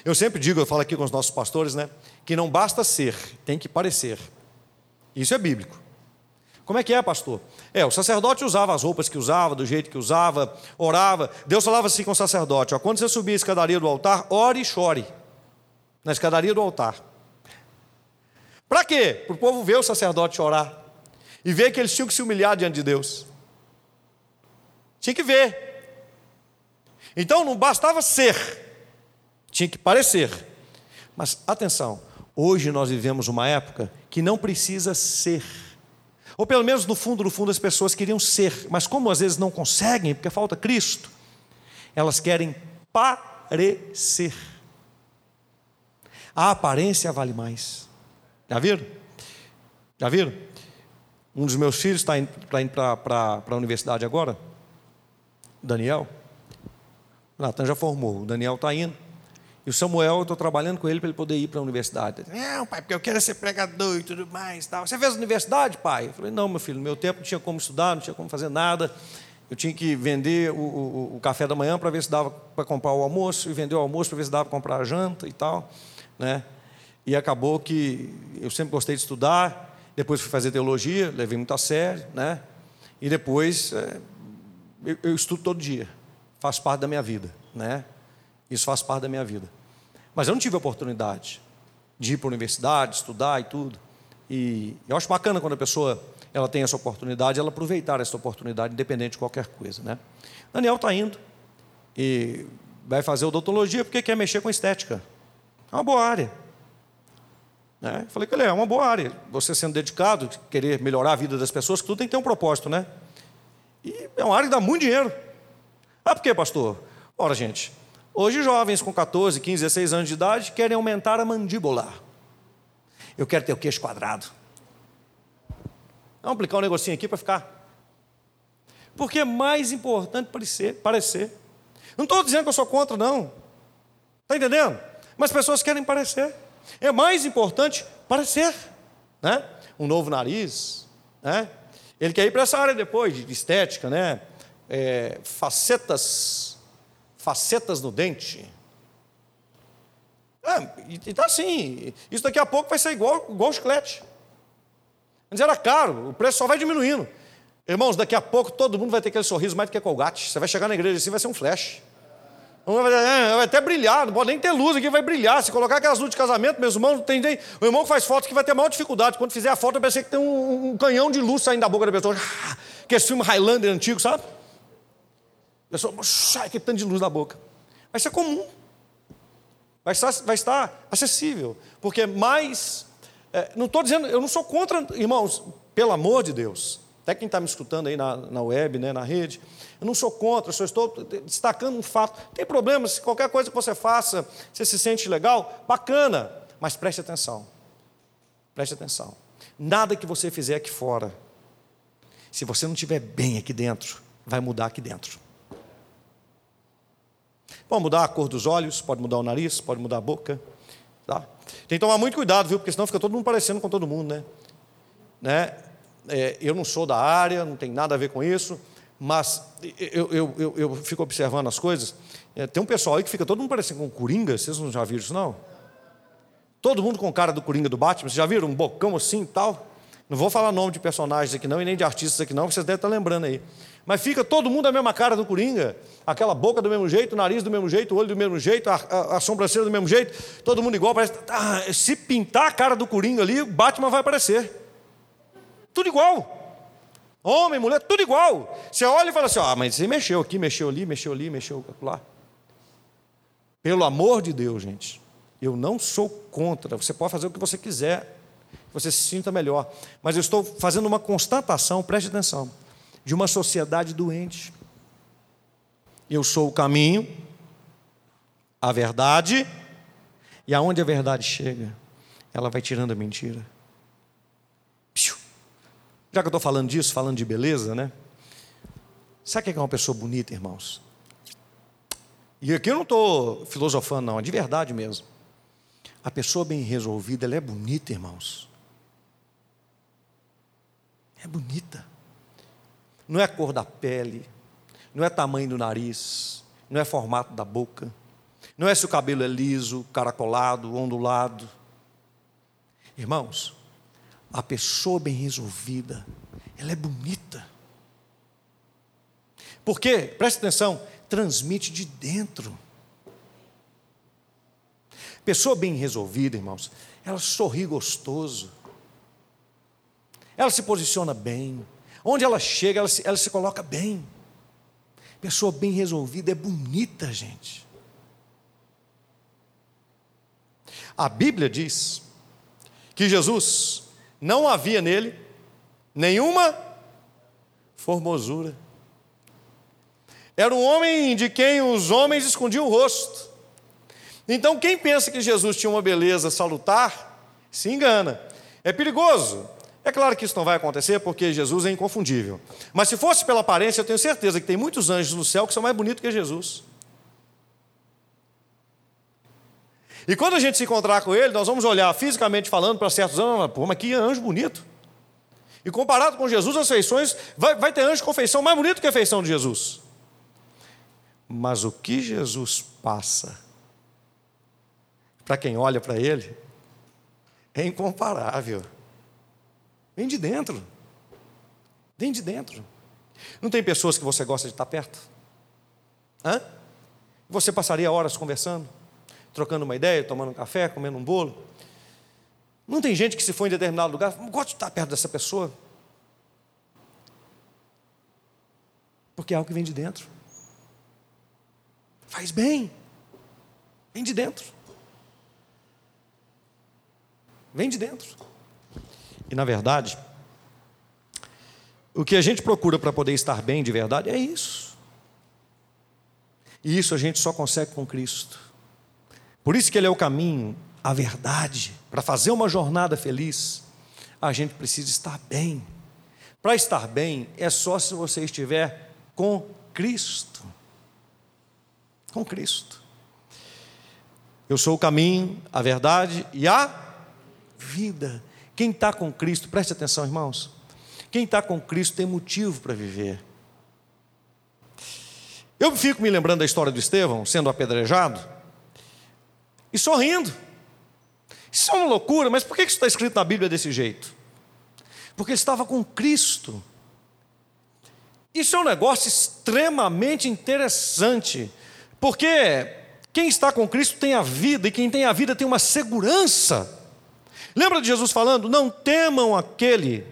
Eu sempre digo, eu falo aqui com os nossos pastores, né? Que não basta ser, tem que parecer. Isso é bíblico. Como é que é, pastor? É, o sacerdote usava as roupas que usava, do jeito que usava, orava. Deus falava assim com o sacerdote: ó, quando você subir a escadaria do altar, ore e chore. Na escadaria do altar. Para quê? Para o povo ver o sacerdote orar. E ver que eles tinham que se humilhar diante de Deus. Tinha que ver. Então não bastava ser, tinha que parecer. Mas atenção, hoje nós vivemos uma época que não precisa ser. Ou pelo menos no fundo, no fundo, as pessoas queriam ser, mas como às vezes não conseguem, porque falta Cristo, elas querem parecer. A aparência vale mais. Já viram? Já viram? Um dos meus filhos está indo para a universidade agora, Daniel. Natan já formou, o Daniel está indo. E o Samuel, eu estou trabalhando com ele para ele poder ir para a universidade. Não, pai, porque eu quero ser pregador e tudo mais. Tal. Você fez universidade, pai? Eu falei, não, meu filho, no meu tempo não tinha como estudar, não tinha como fazer nada. Eu tinha que vender o, o, o café da manhã para ver se dava para comprar o almoço, e vender o almoço para ver se dava para comprar a janta e tal. Né? E acabou que eu sempre gostei de estudar, depois fui fazer teologia, levei muito a sério, né? E depois é, eu, eu estudo todo dia, faz parte da minha vida, né? Isso faz parte da minha vida. Mas eu não tive a oportunidade de ir para a universidade, estudar e tudo. E eu acho bacana quando a pessoa ela tem essa oportunidade, ela aproveitar essa oportunidade, independente de qualquer coisa. Né? Daniel está indo e vai fazer odontologia porque quer mexer com estética. É uma boa área. Né? Falei que ele é uma boa área. Você sendo dedicado, querer melhorar a vida das pessoas, que tudo tem que ter um propósito, né? E é uma área que dá muito dinheiro. Ah, por quê, pastor? Ora, gente, Hoje, jovens com 14, 15, 16 anos de idade querem aumentar a mandíbula. Eu quero ter o queixo quadrado. Vamos aplicar um negocinho aqui para ficar. Porque é mais importante parecer. parecer. Não estou dizendo que eu sou contra, não. Está entendendo? Mas as pessoas querem parecer. É mais importante parecer. Né? Um novo nariz. Né? Ele quer ir para essa área depois, de estética, né? É, facetas facetas no dente. É, e está assim. Isso daqui a pouco vai ser igual, igual o chiclete. Antes era caro, o preço só vai diminuindo. Irmãos, daqui a pouco todo mundo vai ter aquele sorriso mais do que colgate. Você vai chegar na igreja assim, vai ser um flash. Vai, é, vai até brilhar, não pode nem ter luz aqui, vai brilhar. Se colocar aquelas luzes de casamento, meus irmãos, tem, tem, o irmão que faz foto que vai ter maior dificuldade. Quando fizer a foto, vai ser que tem um, um, canhão de luz saindo da boca da pessoa. Que esse filme Highlander antigo, sabe? A pessoa, que tanto de luz na boca. Vai ser comum. Vai estar, vai estar acessível. Porque mais. É, não estou dizendo, eu não sou contra, irmãos, pelo amor de Deus. Até quem está me escutando aí na, na web, né, na rede, eu não sou contra, eu só estou destacando um fato. Tem problema, se qualquer coisa que você faça, você se sente legal, bacana, mas preste atenção. Preste atenção. Nada que você fizer aqui fora, se você não estiver bem aqui dentro, vai mudar aqui dentro. Pode mudar a cor dos olhos, pode mudar o nariz, pode mudar a boca. Tá? Tem que tomar muito cuidado, viu? Porque senão fica todo mundo parecendo com todo mundo, né? né? É, eu não sou da área, não tem nada a ver com isso, mas eu, eu, eu, eu fico observando as coisas. É, tem um pessoal aí que fica todo mundo parecendo com Coringa, vocês não já viram isso, não? Todo mundo com cara do Coringa do Batman, vocês já viram? Um bocão assim e tal. Não vou falar nome de personagens aqui não, e nem de artistas aqui não, vocês devem estar lembrando aí. Mas fica todo mundo a mesma cara do Coringa. Aquela boca do mesmo jeito, o nariz do mesmo jeito, o olho do mesmo jeito, a, a, a sobrancelha do mesmo jeito, todo mundo igual. Parece, ah, se pintar a cara do Coringa ali, o Batman vai aparecer. Tudo igual. Homem, mulher, tudo igual. Você olha e fala assim: ah, mas você mexeu aqui, mexeu ali, mexeu ali, mexeu lá. Pelo amor de Deus, gente, eu não sou contra. Você pode fazer o que você quiser, você se sinta melhor. Mas eu estou fazendo uma constatação, preste atenção de uma sociedade doente. Eu sou o caminho, a verdade, e aonde a verdade chega, ela vai tirando a mentira. Já que eu estou falando disso, falando de beleza, né? Sabe o que é uma pessoa bonita, irmãos? E aqui eu não estou filosofando, não, é de verdade mesmo. A pessoa bem resolvida, ela é bonita, irmãos. É bonita não é a cor da pele, não é tamanho do nariz, não é formato da boca, não é se o cabelo é liso, caracolado, ondulado. Irmãos, a pessoa bem resolvida, ela é bonita. Porque, preste atenção, transmite de dentro. Pessoa bem resolvida, irmãos, ela sorri gostoso, ela se posiciona bem, Onde ela chega, ela se, ela se coloca bem. Pessoa bem resolvida é bonita, gente. A Bíblia diz que Jesus não havia nele nenhuma formosura. Era um homem de quem os homens escondiam o rosto. Então, quem pensa que Jesus tinha uma beleza salutar, se engana. É perigoso. É claro que isso não vai acontecer porque Jesus é inconfundível. Mas se fosse pela aparência, eu tenho certeza que tem muitos anjos no céu que são mais bonitos que Jesus. E quando a gente se encontrar com ele, nós vamos olhar fisicamente falando para certos anjos, pô, mas que anjo bonito. E comparado com Jesus, as feições, vai, vai ter anjo com feição mais bonito que a feição de Jesus. Mas o que Jesus passa, para quem olha para ele, é incomparável. Vem de dentro. Vem de dentro. Não tem pessoas que você gosta de estar perto? Hã? Você passaria horas conversando, trocando uma ideia, tomando um café, comendo um bolo. Não tem gente que se for em determinado lugar, gosta de estar perto dessa pessoa. Porque é algo que vem de dentro. Faz bem. Vem de dentro. Vem de dentro. E na verdade, o que a gente procura para poder estar bem de verdade é isso. E isso a gente só consegue com Cristo. Por isso que Ele é o caminho, a verdade. Para fazer uma jornada feliz, a gente precisa estar bem. Para estar bem, é só se você estiver com Cristo. Com Cristo. Eu sou o caminho, a verdade e a vida. Quem está com Cristo, preste atenção, irmãos. Quem está com Cristo tem motivo para viver. Eu fico me lembrando da história do Estevão sendo apedrejado e sorrindo. Isso é uma loucura, mas por que isso está escrito na Bíblia desse jeito? Porque ele estava com Cristo. Isso é um negócio extremamente interessante, porque quem está com Cristo tem a vida, e quem tem a vida tem uma segurança. Lembra de Jesus falando: "Não temam aquele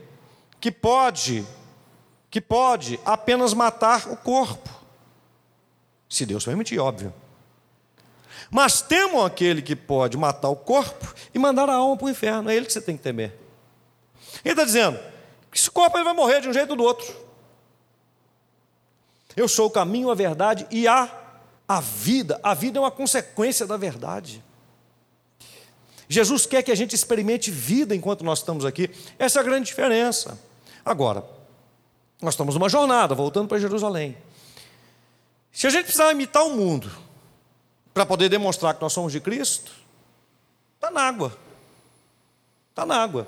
que pode que pode apenas matar o corpo". Se Deus permitir, óbvio. Mas temam aquele que pode matar o corpo e mandar a alma para o inferno. É ele que você tem que temer. Ele está dizendo esse corpo ele vai morrer de um jeito ou do outro. Eu sou o caminho, a verdade e a, a vida. A vida é uma consequência da verdade. Jesus quer que a gente experimente vida enquanto nós estamos aqui. Essa é a grande diferença. Agora, nós estamos numa jornada, voltando para Jerusalém. Se a gente precisar imitar o mundo para poder demonstrar que nós somos de Cristo, está na água. Está na água.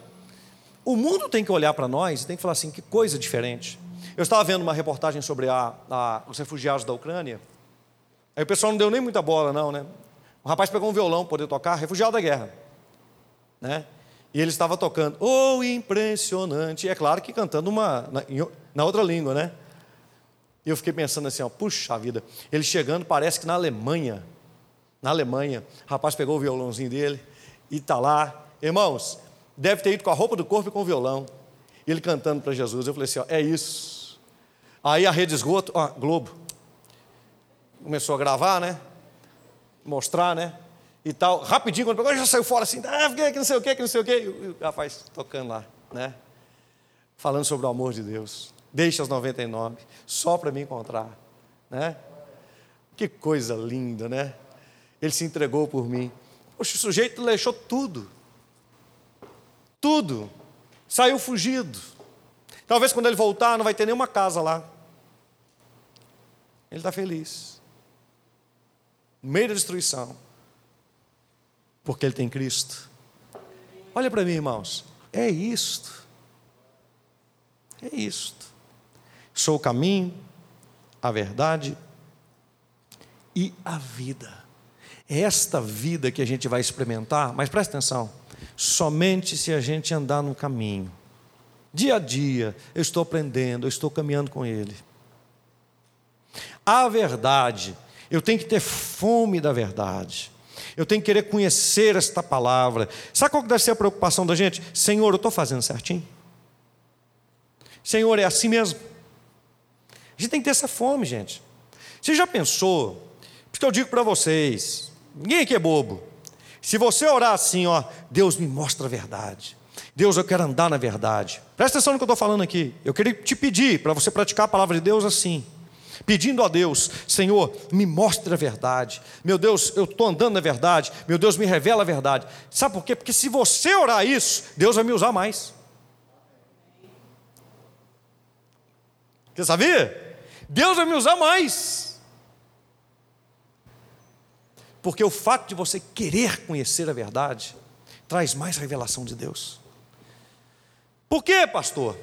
O mundo tem que olhar para nós e tem que falar assim: que coisa diferente. Eu estava vendo uma reportagem sobre a, a, os refugiados da Ucrânia. Aí o pessoal não deu nem muita bola, não, né? O rapaz pegou um violão para poder tocar, refugiado da guerra né? E ele estava tocando, oh, impressionante. É claro que cantando uma, na, na, outra língua, né? E eu fiquei pensando assim, ó, puxa vida, ele chegando, parece que na Alemanha, na Alemanha, o rapaz pegou o violãozinho dele e está lá. Irmãos, deve ter ido com a roupa do corpo e com o violão. Ele cantando para Jesus. Eu falei assim, ó, é isso. Aí a rede esgoto, ó, Globo, começou a gravar, né? Mostrar, né? e tal. Rapidinho, quando pegou, já saiu fora assim, ah, que não sei o que, que não sei o que. E o rapaz tocando lá, né? Falando sobre o amor de Deus. Deixa as 99, só para me encontrar, né? Que coisa linda, né? Ele se entregou por mim. Poxa, o sujeito deixou tudo. Tudo. Saiu fugido. Talvez quando ele voltar não vai ter nenhuma casa lá. Ele está feliz. No meio da destruição porque ele tem Cristo. Olha para mim, irmãos, é isto. É isto. Sou o caminho, a verdade e a vida. Esta vida que a gente vai experimentar, mas presta atenção, somente se a gente andar no caminho. Dia a dia, eu estou aprendendo, eu estou caminhando com Ele. A verdade, eu tenho que ter fome da verdade. Eu tenho que querer conhecer esta palavra. Sabe qual deve ser a preocupação da gente? Senhor, eu estou fazendo certinho? Senhor, é assim mesmo? A gente tem que ter essa fome, gente. Você já pensou? Porque eu digo para vocês: ninguém aqui é bobo. Se você orar assim, ó, Deus me mostra a verdade. Deus, eu quero andar na verdade. Presta atenção no que eu estou falando aqui. Eu queria te pedir para você praticar a palavra de Deus assim. Pedindo a Deus, Senhor, me mostre a verdade. Meu Deus, eu estou andando na verdade. Meu Deus, me revela a verdade. Sabe por quê? Porque se você orar isso, Deus vai me usar mais. Você sabia? Deus vai me usar mais. Porque o fato de você querer conhecer a verdade traz mais revelação de Deus. Por quê, pastor?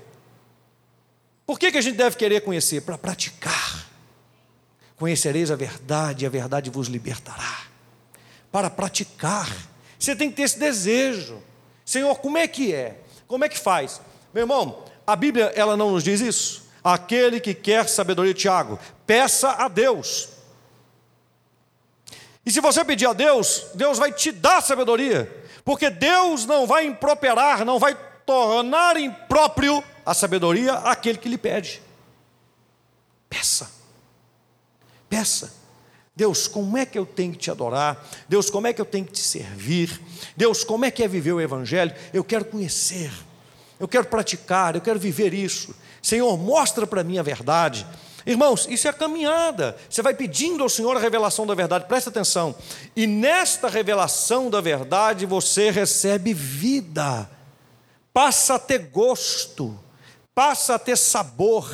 Por que, que a gente deve querer conhecer? Para praticar. Conhecereis a verdade e a verdade vos libertará. Para praticar. Você tem que ter esse desejo. Senhor, como é que é? Como é que faz? Meu irmão, a Bíblia ela não nos diz isso. Aquele que quer sabedoria, Tiago, peça a Deus. E se você pedir a Deus, Deus vai te dar sabedoria, porque Deus não vai improperar, não vai tornar impróprio a sabedoria àquele que lhe pede. Peça, peça. Deus, como é que eu tenho que te adorar? Deus, como é que eu tenho que te servir? Deus, como é que é viver o Evangelho? Eu quero conhecer, eu quero praticar, eu quero viver isso. Senhor, mostra para mim a verdade. Irmãos, isso é a caminhada. Você vai pedindo ao Senhor a revelação da verdade, presta atenção. E nesta revelação da verdade você recebe vida, passa a ter gosto, passa a ter sabor,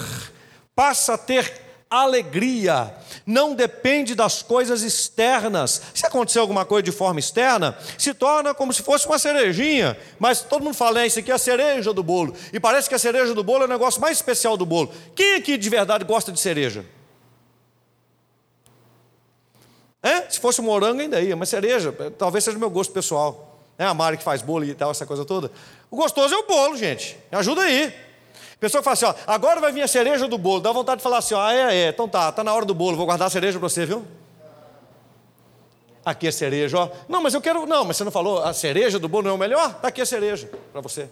passa a ter alegria, não depende das coisas externas. Se acontecer alguma coisa de forma externa, se torna como se fosse uma cerejinha, mas todo mundo fala, isso aqui é a cereja do bolo, e parece que a cereja do bolo é o negócio mais especial do bolo. Quem aqui de verdade gosta de cereja? É? Se fosse morango ainda ia, mas cereja, talvez seja o meu gosto pessoal. É a Mari que faz bolo e tal, essa coisa toda. O gostoso é o bolo, gente. Ajuda aí. Pessoa que fala assim, ó, agora vai vir a cereja do bolo. Dá vontade de falar assim, ó, ah, é, é, então tá, tá na hora do bolo, vou guardar a cereja para você, viu? Aqui é cereja, ó. Não, mas eu quero. Não, mas você não falou, a cereja do bolo não é o melhor? Está aqui a cereja para você.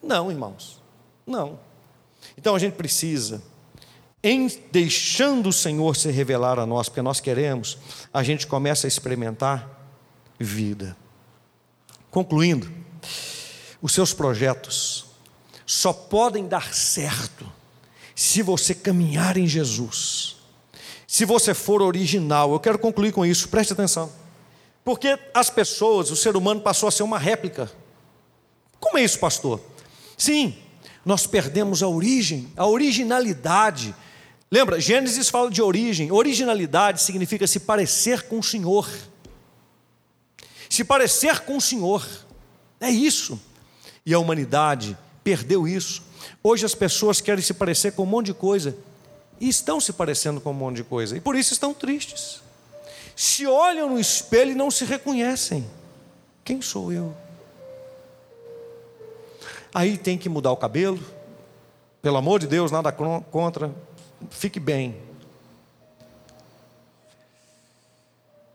Não, irmãos. Não. Então a gente precisa, em deixando o Senhor se revelar a nós, porque nós queremos, a gente começa a experimentar vida. Concluindo, os seus projetos só podem dar certo se você caminhar em Jesus. Se você for original, eu quero concluir com isso, preste atenção. Porque as pessoas, o ser humano passou a ser uma réplica. Como é isso, pastor? Sim, nós perdemos a origem, a originalidade. Lembra, Gênesis fala de origem. Originalidade significa se parecer com o Senhor. Se parecer com o Senhor. É isso. E a humanidade perdeu isso. Hoje as pessoas querem se parecer com um monte de coisa e estão se parecendo com um monte de coisa e por isso estão tristes. Se olham no espelho e não se reconhecem. Quem sou eu? Aí tem que mudar o cabelo. Pelo amor de Deus, nada contra. Fique bem.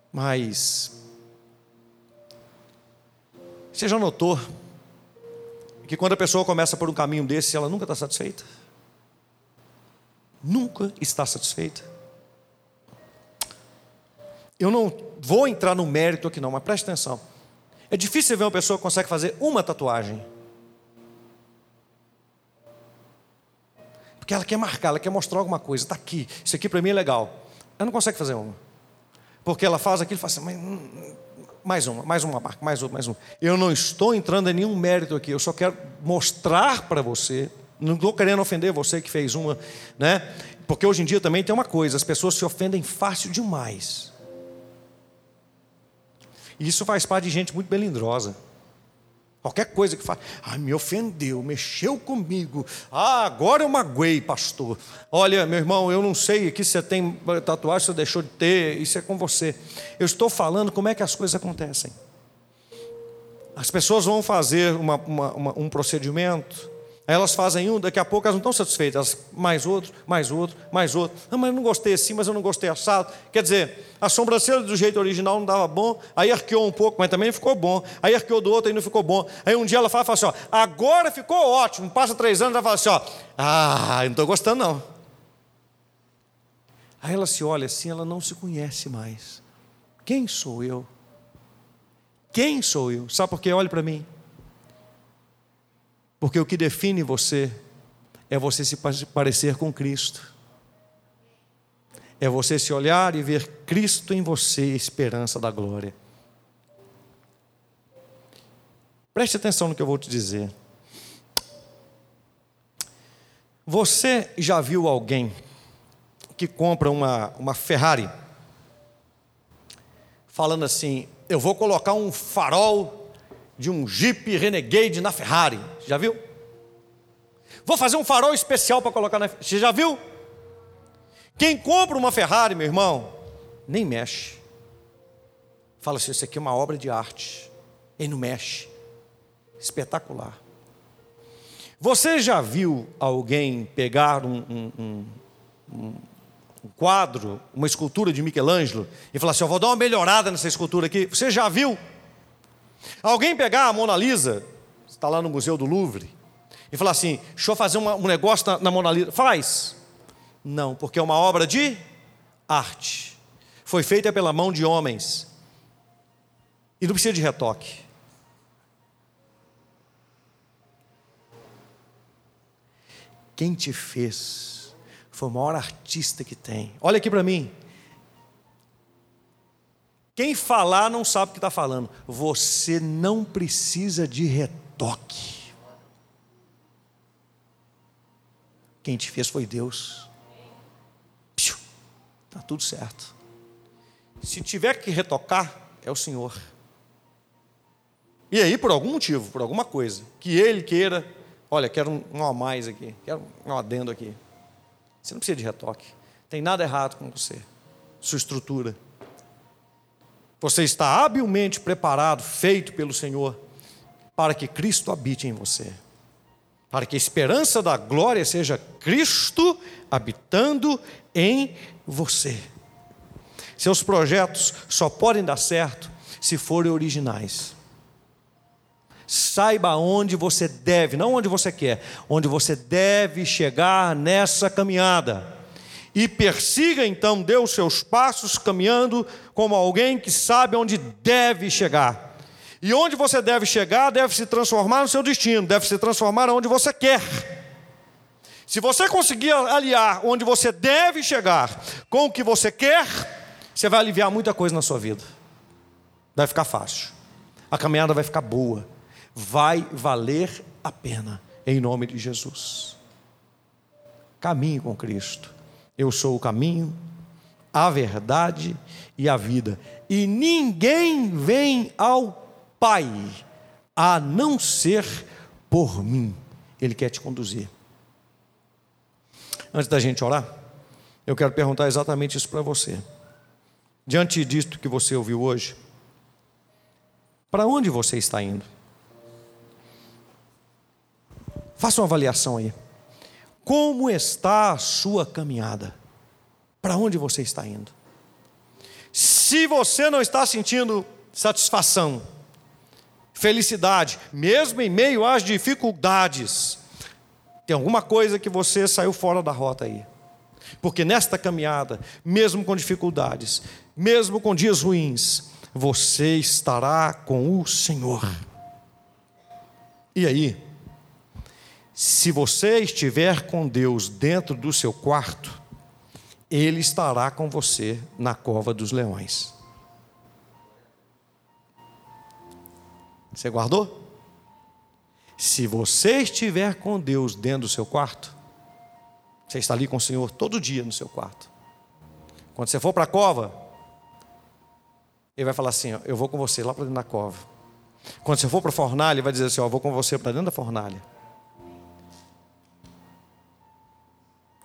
Mas você já notou que quando a pessoa começa por um caminho desse, ela nunca está satisfeita. Nunca está satisfeita. Eu não vou entrar no mérito aqui não, mas preste atenção. É difícil ver uma pessoa que consegue fazer uma tatuagem. Porque ela quer marcar, ela quer mostrar alguma coisa. Está aqui, isso aqui para mim é legal. Ela não consegue fazer uma. Porque ela faz aquilo e fala assim, mas mais uma, mais uma marca, mais uma, mais uma. Eu não estou entrando em nenhum mérito aqui, eu só quero mostrar para você, não estou querendo ofender você que fez uma, né? Porque hoje em dia também tem uma coisa, as pessoas se ofendem fácil demais. E isso faz parte de gente muito melindrosa. Qualquer coisa que faz, ah, me ofendeu, mexeu comigo. Ah, agora eu magoei, pastor. Olha, meu irmão, eu não sei aqui se você tem tatuagem, você deixou de ter, isso é com você. Eu estou falando como é que as coisas acontecem. As pessoas vão fazer uma, uma, uma, um procedimento, elas fazem um, daqui a pouco elas não estão satisfeitas, mais outro, mais outro, mais outro. Não, mas eu não gostei assim, mas eu não gostei assado. Quer dizer, a sobrancelha do jeito original não dava bom, aí arqueou um pouco, mas também ficou bom. Aí arqueou do outro, aí não ficou bom. Aí um dia ela fala, fala assim: ó, agora ficou ótimo. Passa três anos, ela fala assim: ó, ah, eu não estou gostando não. Aí ela se olha assim, ela não se conhece mais. Quem sou eu? Quem sou eu? Sabe por quê? Olhe para mim. Porque o que define você é você se parecer com Cristo. É você se olhar e ver Cristo em você, esperança da glória. Preste atenção no que eu vou te dizer. Você já viu alguém que compra uma, uma Ferrari, falando assim: eu vou colocar um farol de um Jeep Renegade na Ferrari? Já viu? Vou fazer um farol especial para colocar na. Você já viu? Quem compra uma Ferrari, meu irmão, nem mexe. Fala assim: isso aqui é uma obra de arte. Ele não mexe. Espetacular. Você já viu alguém pegar um, um, um, um quadro, uma escultura de Michelangelo e falar assim: eu vou dar uma melhorada nessa escultura aqui? Você já viu? Alguém pegar a Mona Lisa, está lá no Museu do Louvre, e falar assim: deixa eu fazer uma, um negócio na, na Mona Lisa. Faz. Não, porque é uma obra de arte. Foi feita pela mão de homens. E não precisa de retoque. Quem te fez foi o maior artista que tem. Olha aqui para mim. Quem falar não sabe o que está falando. Você não precisa de retoque. Quem te fez foi Deus. Está tudo certo. Se tiver que retocar, é o Senhor. E aí, por algum motivo, por alguma coisa, que Ele queira, olha, quero um, a mais aqui, quero um adendo aqui. Você não precisa de retoque. Tem nada errado com você, sua estrutura. Você está habilmente preparado, feito pelo Senhor, para que Cristo habite em você para que a esperança da glória seja Cristo habitando em você. Seus projetos só podem dar certo se forem originais. Saiba onde você deve, não onde você quer, onde você deve chegar nessa caminhada. E persiga então, dê os seus passos caminhando como alguém que sabe onde deve chegar. E onde você deve chegar deve se transformar no seu destino, deve se transformar onde você quer. Se você conseguir aliar onde você deve chegar com o que você quer, você vai aliviar muita coisa na sua vida. Vai ficar fácil. A caminhada vai ficar boa. Vai valer a pena, em nome de Jesus. Caminhe com Cristo. Eu sou o caminho, a verdade e a vida. E ninguém vem ao Pai, a não ser por mim. Ele quer te conduzir. Antes da gente orar, eu quero perguntar exatamente isso para você. Diante disto que você ouviu hoje, para onde você está indo? Faça uma avaliação aí. Como está a sua caminhada? Para onde você está indo? Se você não está sentindo satisfação, felicidade, mesmo em meio às dificuldades. Tem alguma coisa que você saiu fora da rota aí. Porque nesta caminhada, mesmo com dificuldades, mesmo com dias ruins, você estará com o Senhor. E aí, se você estiver com Deus dentro do seu quarto, Ele estará com você na cova dos leões. Você guardou? Se você estiver com Deus dentro do seu quarto, você está ali com o Senhor todo dia no seu quarto. Quando você for para a cova, ele vai falar assim: ó, Eu vou com você lá para dentro da cova. Quando você for para a fornalha, ele vai dizer assim: ó, Eu vou com você para dentro da fornalha.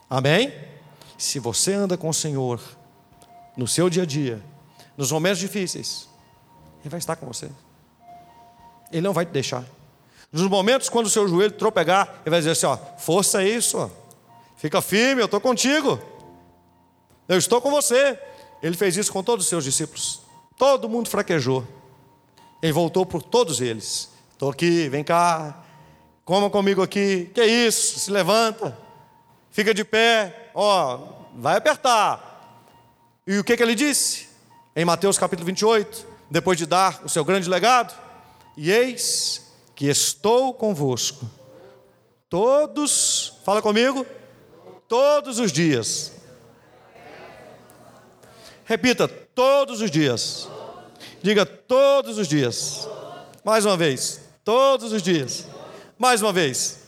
Amém? Se você anda com o Senhor no seu dia a dia, nos momentos difíceis, Ele vai estar com você. Ele não vai te deixar. Nos momentos quando o seu joelho tropegar, ele vai dizer assim: ó, força isso, fica firme, eu estou contigo, eu estou com você. Ele fez isso com todos os seus discípulos. Todo mundo fraquejou. Ele voltou por todos eles. Estou aqui, vem cá, coma comigo aqui. Que isso? Se levanta, fica de pé, ó, vai apertar. E o que, que ele disse? Em Mateus capítulo 28, depois de dar o seu grande legado, e eis que estou convosco Todos, fala comigo, todos os dias. Repita, todos os dias. Diga todos os dias. Mais uma vez, todos os dias. Mais uma vez.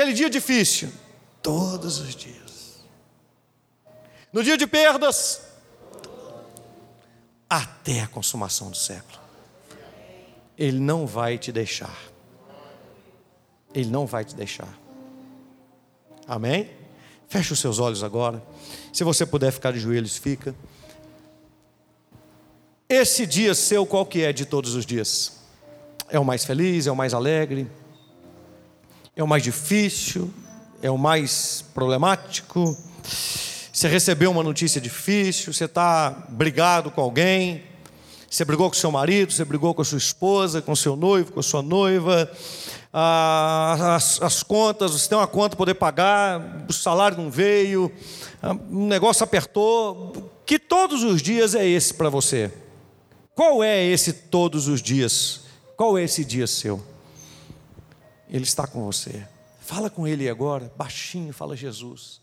Aquele dia difícil, todos os dias. No dia de perdas, até a consumação do século. Ele não vai te deixar. Ele não vai te deixar. Amém? Feche os seus olhos agora. Se você puder ficar de joelhos, fica. Esse dia seu, qual que é de todos os dias? É o mais feliz, é o mais alegre, é o mais difícil, é o mais problemático. Você recebeu uma notícia difícil, você está brigado com alguém, você brigou com seu marido, você brigou com a sua esposa, com seu noivo, com a sua noiva, ah, as, as, contas, você tem uma conta para poder pagar, o salário não veio, ah, um negócio apertou. Que todos os dias é esse para você? Qual é esse todos os dias? Qual é esse dia seu? Ele está com você. Fala com ele agora, baixinho, fala Jesus.